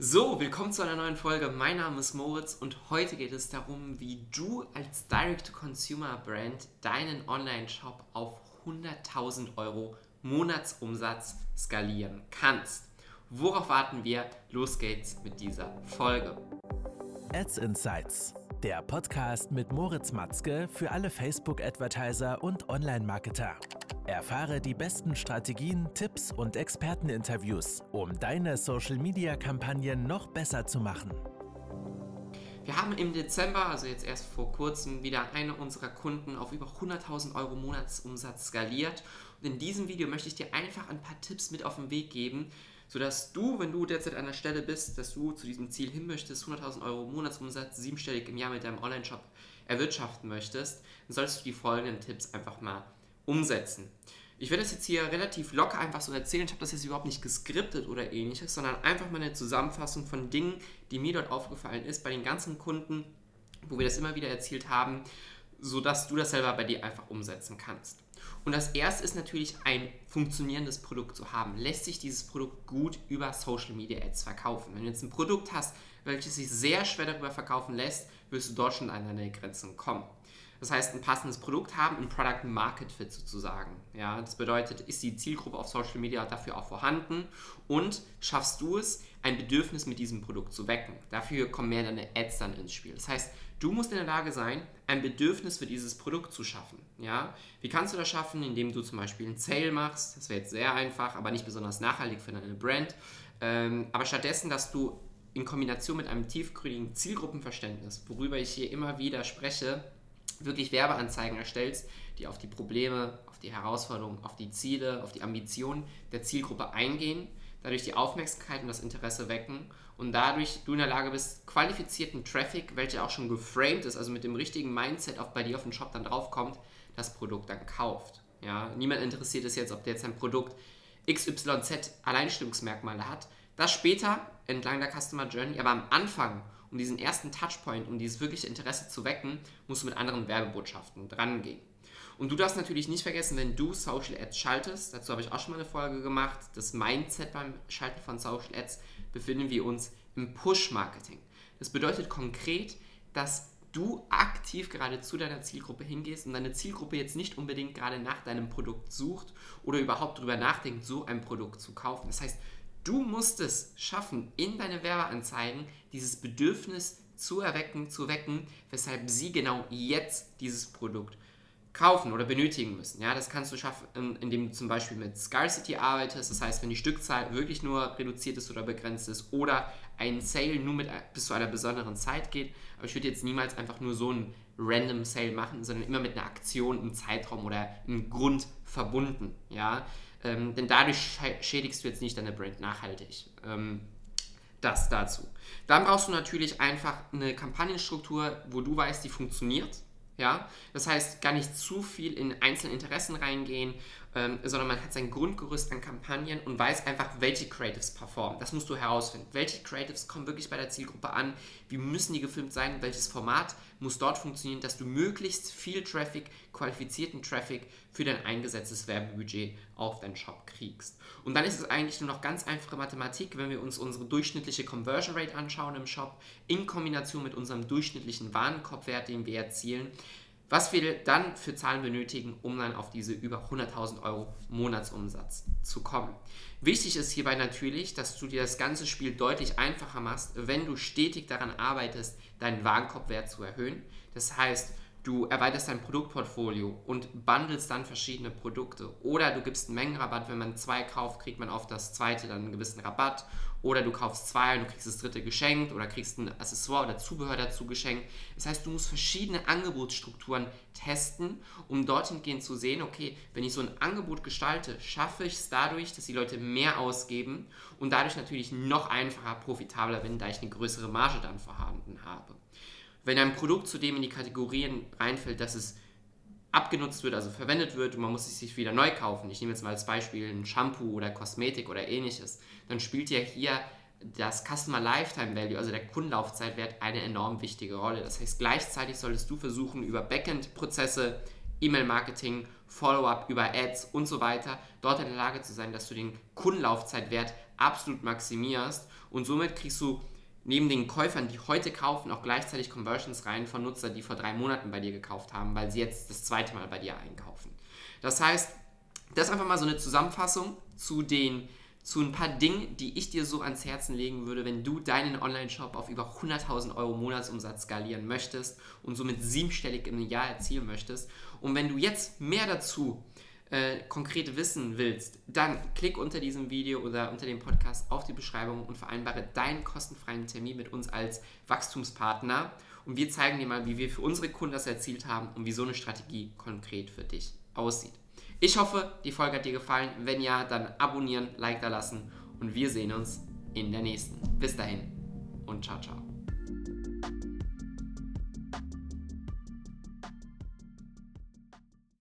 So, willkommen zu einer neuen Folge. Mein Name ist Moritz und heute geht es darum, wie du als Direct-to-Consumer-Brand deinen Online-Shop auf 100.000 Euro Monatsumsatz skalieren kannst. Worauf warten wir? Los geht's mit dieser Folge. Ads Insights, der Podcast mit Moritz Matzke für alle Facebook-Advertiser und Online-Marketer. Erfahre die besten Strategien, Tipps und Experteninterviews, um deine Social-Media-Kampagnen noch besser zu machen. Wir haben im Dezember, also jetzt erst vor kurzem, wieder eine unserer Kunden auf über 100.000 Euro Monatsumsatz skaliert. Und in diesem Video möchte ich dir einfach ein paar Tipps mit auf den Weg geben, sodass du, wenn du derzeit an der Stelle bist, dass du zu diesem Ziel hin möchtest, 100.000 Euro Monatsumsatz siebenstellig im Jahr mit deinem Online-Shop erwirtschaften möchtest, dann solltest du die folgenden Tipps einfach mal umsetzen. Ich werde das jetzt hier relativ locker einfach so erzählen. Ich habe das jetzt überhaupt nicht geskriptet oder ähnliches, sondern einfach mal eine Zusammenfassung von Dingen, die mir dort aufgefallen ist bei den ganzen Kunden, wo wir das immer wieder erzählt haben, sodass du das selber bei dir einfach umsetzen kannst. Und das erste ist natürlich ein funktionierendes Produkt zu haben. Lässt sich dieses Produkt gut über Social Media Ads verkaufen? Wenn du jetzt ein Produkt hast, welches sich sehr schwer darüber verkaufen lässt, wirst du dort schon an deine Grenzen kommen. Das heißt, ein passendes Produkt haben, ein Product Market Fit sozusagen. Ja, das bedeutet, ist die Zielgruppe auf Social Media dafür auch vorhanden und schaffst du es, ein Bedürfnis mit diesem Produkt zu wecken. Dafür kommen mehr deine Ads dann ins Spiel. Das heißt, du musst in der Lage sein, ein Bedürfnis für dieses Produkt zu schaffen. Ja? Wie kannst du das schaffen? Indem du zum Beispiel einen Sale machst. Das wäre jetzt sehr einfach, aber nicht besonders nachhaltig für deine Brand. Ähm, aber stattdessen, dass du in Kombination mit einem tiefgründigen Zielgruppenverständnis, worüber ich hier immer wieder spreche, wirklich Werbeanzeigen erstellst, die auf die Probleme, auf die Herausforderungen, auf die Ziele, auf die Ambitionen der Zielgruppe eingehen, dadurch die Aufmerksamkeit und das Interesse wecken und dadurch du in der Lage bist, qualifizierten Traffic, welcher auch schon geframed ist, also mit dem richtigen Mindset auch bei dir auf den Shop dann draufkommt, das Produkt dann kauft. Ja, niemand interessiert es jetzt, ob der jetzt ein Produkt XYZ Alleinstellungsmerkmale hat. Das später entlang der Customer Journey, aber am Anfang um diesen ersten Touchpoint, um dieses wirkliche Interesse zu wecken, musst du mit anderen Werbebotschaften drangehen. Und du darfst natürlich nicht vergessen, wenn du Social Ads schaltest, dazu habe ich auch schon mal eine Folge gemacht, das Mindset beim Schalten von Social Ads, befinden wir uns im Push-Marketing. Das bedeutet konkret, dass du aktiv gerade zu deiner Zielgruppe hingehst und deine Zielgruppe jetzt nicht unbedingt gerade nach deinem Produkt sucht oder überhaupt darüber nachdenkt, so ein Produkt zu kaufen. Das heißt, Du musst es schaffen, in deine Werbeanzeigen dieses Bedürfnis zu erwecken, zu wecken, weshalb sie genau jetzt dieses Produkt kaufen oder benötigen müssen. Ja, das kannst du schaffen, indem du zum Beispiel mit Scarcity arbeitest. Das heißt, wenn die Stückzahl wirklich nur reduziert ist oder begrenzt ist oder ein Sale nur mit, bis zu einer besonderen Zeit geht. Aber ich würde jetzt niemals einfach nur so einen random Sale machen, sondern immer mit einer Aktion, einem Zeitraum oder einem Grund verbunden. Ja, ähm, denn dadurch schädigst du jetzt nicht deine Brand nachhaltig. Ähm, das dazu. Dann brauchst du natürlich einfach eine Kampagnenstruktur, wo du weißt, die funktioniert. Ja? Das heißt, gar nicht zu viel in einzelne Interessen reingehen, ähm, sondern man hat sein Grundgerüst an Kampagnen und weiß einfach, welche Creatives performen. Das musst du herausfinden. Welche Creatives kommen wirklich bei der Zielgruppe an? Wie müssen die gefilmt sein? Welches Format muss dort funktionieren, dass du möglichst viel Traffic, qualifizierten Traffic für dein eingesetztes Werbebudget auf deinen Shop kriegst. Und dann ist es eigentlich nur noch ganz einfache Mathematik, wenn wir uns unsere durchschnittliche Conversion Rate anschauen im Shop, in Kombination mit unserem durchschnittlichen Warenkorbwert, den wir erzielen, was wir dann für Zahlen benötigen, um dann auf diese über 100.000 Euro Monatsumsatz zu kommen. Wichtig ist hierbei natürlich, dass du dir das ganze Spiel deutlich einfacher machst, wenn du stetig daran arbeitest, deinen Warenkorbwert zu erhöhen. Das heißt, du erweiterst dein Produktportfolio und bundelst dann verschiedene Produkte. Oder du gibst einen Mengenrabatt, wenn man zwei kauft, kriegt man auf das zweite dann einen gewissen Rabatt. Oder du kaufst zwei und du kriegst das dritte geschenkt oder kriegst ein Accessoire oder Zubehör dazu geschenkt. Das heißt, du musst verschiedene Angebotsstrukturen testen, um dorthin gehen zu sehen, okay, wenn ich so ein Angebot gestalte, schaffe ich es dadurch, dass die Leute mehr ausgeben und dadurch natürlich noch einfacher profitabler bin, da ich eine größere Marge dann vorhanden habe. Wenn ein Produkt zudem in die Kategorien reinfällt, dass es abgenutzt wird, also verwendet wird und man muss es sich wieder neu kaufen. Ich nehme jetzt mal als Beispiel ein Shampoo oder Kosmetik oder ähnliches. Dann spielt ja hier das Customer Lifetime Value, also der Kundenlaufzeitwert, eine enorm wichtige Rolle. Das heißt, gleichzeitig solltest du versuchen, über Backend-Prozesse, E-Mail-Marketing, Follow-up, über Ads und so weiter, dort in der Lage zu sein, dass du den Kundenlaufzeitwert absolut maximierst Und somit kriegst du neben den Käufern, die heute kaufen, auch gleichzeitig Conversions rein von Nutzern, die vor drei Monaten bei dir gekauft haben, weil sie jetzt das zweite Mal bei dir einkaufen. Das heißt, das ist einfach mal so eine Zusammenfassung zu den zu ein paar Dingen, die ich dir so ans Herzen legen würde, wenn du deinen Online-Shop auf über 100.000 Euro Monatsumsatz skalieren möchtest und somit siebenstellig im Jahr erzielen möchtest. Und wenn du jetzt mehr dazu äh, konkret wissen willst, dann klick unter diesem Video oder unter dem Podcast auf die Beschreibung und vereinbare deinen kostenfreien Termin mit uns als Wachstumspartner. Und wir zeigen dir mal, wie wir für unsere Kunden das erzielt haben und wie so eine Strategie konkret für dich aussieht. Ich hoffe, die Folge hat dir gefallen. Wenn ja, dann abonnieren, Like da lassen und wir sehen uns in der nächsten. Bis dahin und ciao, ciao.